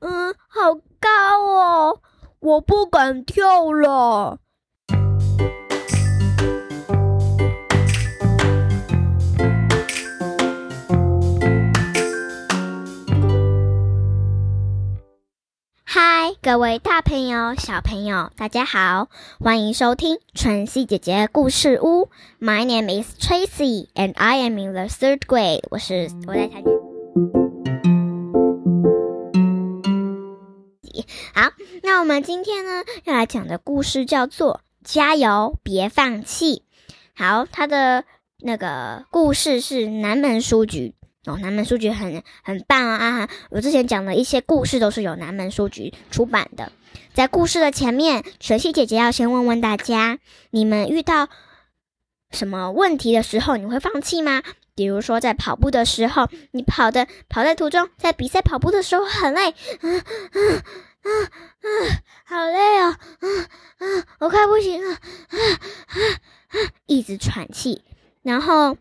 嗯，好高哦，我不敢跳了。嗨，各位大朋友、小朋友，大家好，欢迎收听晨曦姐姐故事屋。My name is Tracy, and I am in the third grade。我是我在台。好，那我们今天呢要来讲的故事叫做《加油，别放弃》。好，它的那个故事是南门书局。哦，南门书局很很棒啊！我之前讲的一些故事都是由南门书局出版的。在故事的前面，晨曦姐姐要先问问大家：你们遇到什么问题的时候，你会放弃吗？比如说在跑步的时候，你跑的跑在途中，在比赛跑步的时候很累，嗯嗯啊啊，好累哦，啊啊，我快不行了，啊啊啊，一直喘气，然后。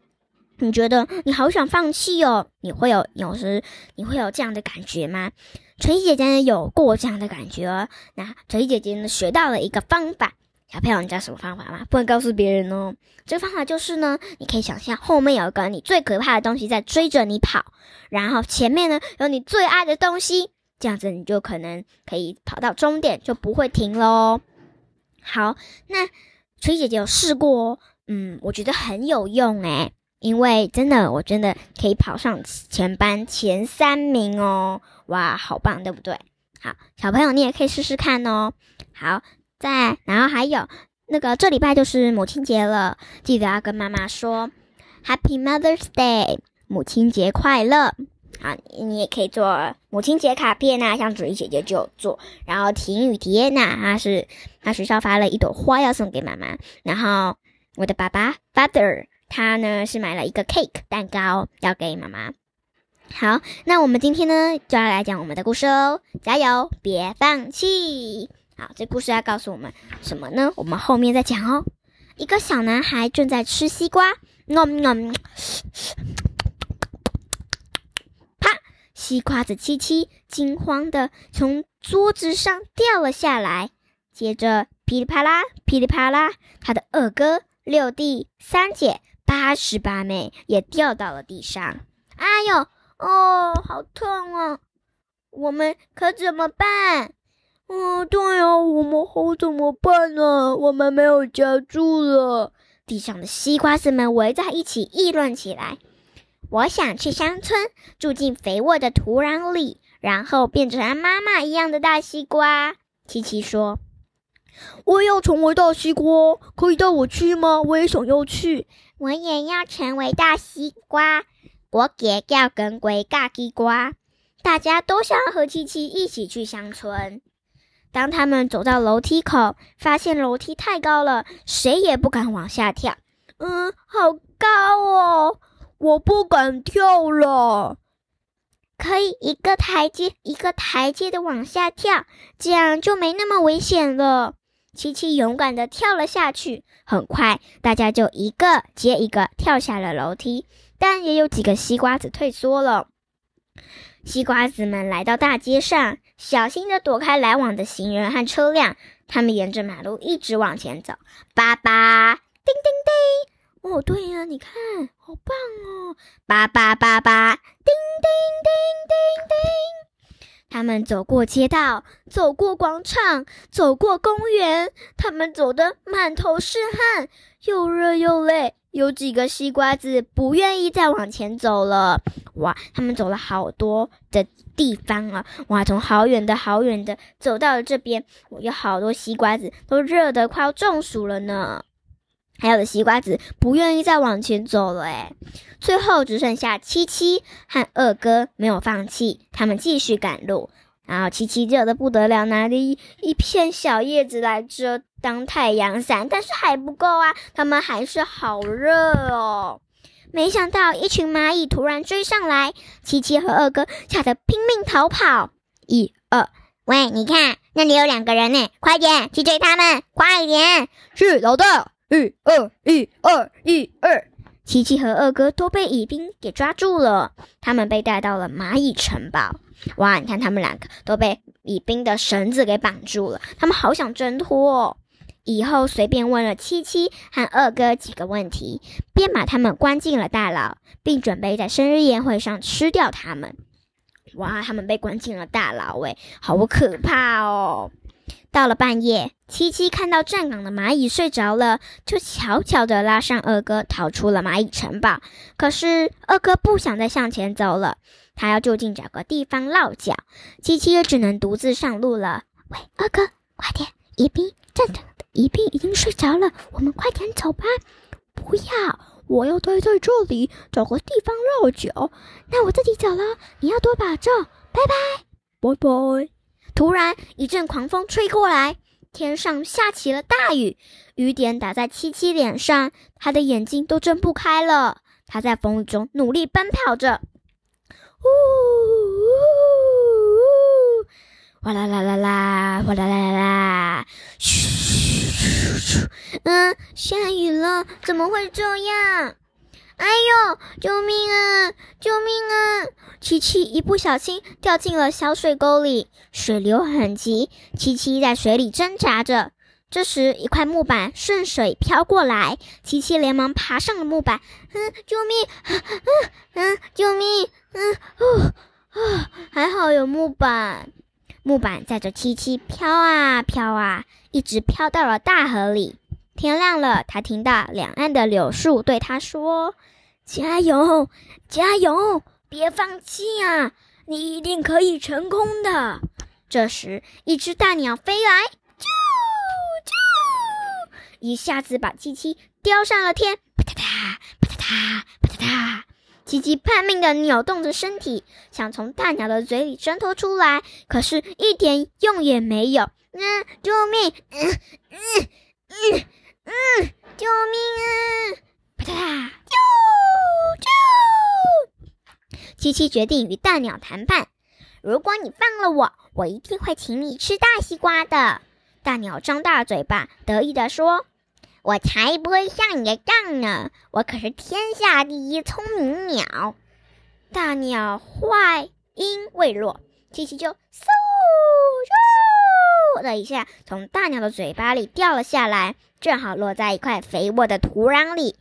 你觉得你好想放弃哦？你会有有时你会有这样的感觉吗？晨曦姐姐有过这样的感觉。那晨曦姐姐呢学到了一个方法，小朋友你知道什么方法吗？不能告诉别人哦。这个方法就是呢，你可以想象后面有一个你最可怕的东西在追着你跑，然后前面呢有你最爱的东西，这样子你就可能可以跑到终点，就不会停喽。好，那晨曦姐姐有试过，嗯，我觉得很有用诶。因为真的，我真的可以跑上前班前三名哦！哇，好棒，对不对？好，小朋友你也可以试试看哦。好，再然后还有那个这礼拜就是母亲节了，记得要跟妈妈说 Happy Mother's Day，母亲节快乐。好，你也可以做母亲节卡片呐，像主义姐姐就做。然后婷雨提耶娜，她是她学校发了一朵花要送给妈妈。然后我的爸爸 Father。他呢是买了一个 cake 蛋糕要给妈妈。好，那我们今天呢就要来讲我们的故事哦，加油，别放弃。好，这故事要告诉我们什么呢？我们后面再讲哦。一个小男孩正在吃西瓜，嗯嗯，啪！西瓜子七七惊慌的从桌子上掉了下来，接着噼里啪啦，噼里啪啦，他的二哥、六弟、三姐。八十八妹也掉到了地上，哎呦，哦，好痛啊！我们可怎么办？嗯，对呀，我们好怎么办呢？我们没有家住了。地上的西瓜子们围在一起议论起来。我想去乡村，住进肥沃的土壤里，然后变成妈妈一样的大西瓜。琪琪说。我也要成为大西瓜，可以带我去吗？我也想要去。我也要成为大西瓜，我也要跟鬼大西瓜。大家都想和琪琪一起去乡村。当他们走到楼梯口，发现楼梯太高了，谁也不敢往下跳。嗯，好高哦，我不敢跳了。可以一个台阶一个台阶的往下跳，这样就没那么危险了。琪琪勇敢的跳了下去，很快大家就一个接一个跳下了楼梯，但也有几个西瓜子退缩了。西瓜子们来到大街上，小心的躲开来往的行人和车辆。他们沿着马路一直往前走。叭叭，叮叮叮！哦，对呀，你看，好棒哦！叭叭叭叭，叮叮叮叮叮。他们走过街道，走过广场，走过公园。他们走得满头是汗，又热又累。有几个西瓜子不愿意再往前走了。哇，他们走了好多的地方啊！哇，从好远的好远的走到了这边。有好多西瓜子都热得快要中暑了呢。还有的西瓜子不愿意再往前走了，哎，最后只剩下七七和二哥没有放弃，他们继续赶路。然后七七热的不得了，拿了一一片小叶子来遮当太阳伞，但是还不够啊，他们还是好热哦。没想到一群蚂蚁突然追上来，七七和二哥吓得拼命逃跑。一二，喂，你看那里有两个人呢，快点去追他们，快一点！是老大。一二一二一二，七七和二哥都被蚁兵给抓住了，他们被带到了蚂蚁城堡。哇，你看他们两个都被乙兵的绳子给绑住了，他们好想挣脱哦。以后随便问了七七和二哥几个问题，便把他们关进了大牢，并准备在生日宴会上吃掉他们。哇，他们被关进了大牢，诶，好可怕哦！到了半夜，七七看到站岗的蚂蚁睡着了，就悄悄地拉上二哥逃出了蚂蚁城堡。可是二哥不想再向前走了，他要就近找个地方落脚。七七也只能独自上路了。喂，二哥，快点！宜宾站岗的宜宾已经睡着了，我们快点走吧。不要，我要待在这里，找个地方落脚。那我自己走了，你要多保重。拜拜，拜拜。突然，一阵狂风吹过来，天上下起了大雨，雨点打在七七脸上，他的眼睛都睁不开了。他在风雨中努力奔跑着，呜呜呜！哗啦啦啦啦，哗啦啦啦啦，嘘嘘嘘！嗯，下雨了，怎么会这样？哎呦！救命啊！救命七七一不小心掉进了小水沟里，水流很急，七七在水里挣扎着。这时，一块木板顺水飘过来，七七连忙爬上了木板。嗯，救命！嗯嗯，救命！嗯哦哦，还好有木板。木板载着七七飘啊飘啊，一直飘到了大河里。天亮了，他听到两岸的柳树对他说：“加油，加油，别放弃啊！你一定可以成功的。”这时，一只大鸟飞来，啾啾，一下子把七七叼上了天。啪嗒嗒，啪嗒嗒，啪嗒嗒。七七拼命地扭动着身体，想从大鸟的嘴里挣脱出来，可是一点用也没有。嗯，救命！嗯嗯嗯。嗯，救命啊！啪嗒嗒，啾啾！七七决定与大鸟谈判。如果你放了我，我一定会请你吃大西瓜的。大鸟张大嘴巴，得意地说：“我才不会上你的当呢！我可是天下第一聪明鸟。”大鸟话音未落，七七就嗖嗖的一下从大鸟的嘴巴里掉了下来。正好落在一块肥沃的土壤里，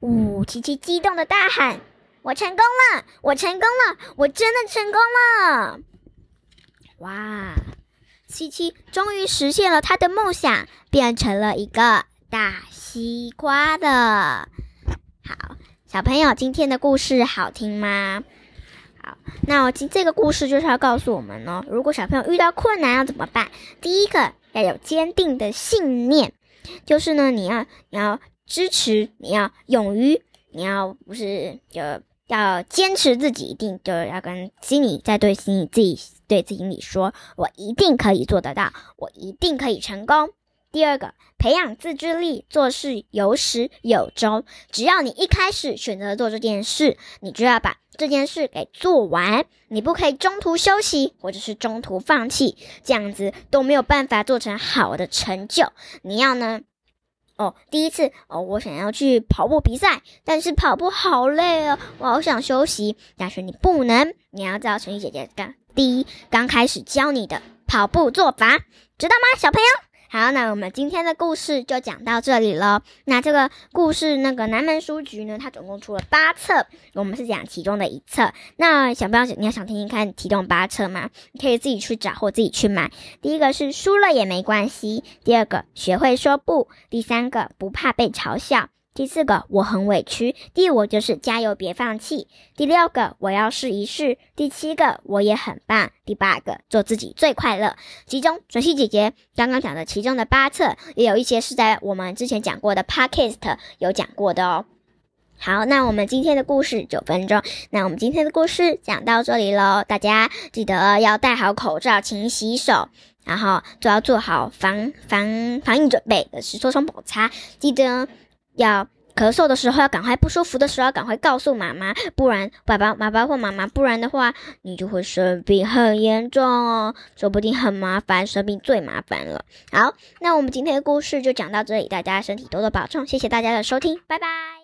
呜！七七激动的大喊：“我成功了！我成功了！我真的成功了！”哇！七七终于实现了他的梦想，变成了一个大西瓜的。好，小朋友，今天的故事好听吗？好，那我今这个故事就是要告诉我们呢，如果小朋友遇到困难要怎么办？第一个要有坚定的信念。就是呢，你要你要支持，你要勇于，你要不是就要坚持自己，一定就要跟心里在对心里自己对自己里说，我一定可以做得到，我一定可以成功。第二个，培养自制力，做事有始有终。只要你一开始选择做这件事，你就要把这件事给做完，你不可以中途休息或者是中途放弃，这样子都没有办法做成好的成就。你要呢，哦，第一次哦，我想要去跑步比赛，但是跑步好累哦，我好想休息。但是你不能，你要照晨曦姐姐刚第一刚开始教你的跑步做法，知道吗，小朋友？好，那我们今天的故事就讲到这里了。那这个故事，那个南门书局呢，它总共出了八册，我们是讲其中的一册。那想不想你要想听听看其中八册吗？你可以自己去找或自己去买。第一个是输了也没关系，第二个学会说不，第三个不怕被嘲笑。第四个我很委屈，第五就是加油别放弃，第六个我要试一试，第七个我也很棒，第八个做自己最快乐。其中准熙姐姐刚刚讲的其中的八册，也有一些是在我们之前讲过的 podcast 有讲过的哦。好，那我们今天的故事九分钟，那我们今天的故事讲到这里喽，大家记得要戴好口罩，勤洗手，然后都要做好防防防疫准备，是搓双保擦，记得。要咳嗽的时候，要赶快；不舒服的时候，要赶快告诉妈妈，不然爸爸、妈妈或妈妈，不然的话，你就会生病，很严重哦，说不定很麻烦，生病最麻烦了。好，那我们今天的故事就讲到这里，大家身体多多保重，谢谢大家的收听，拜拜。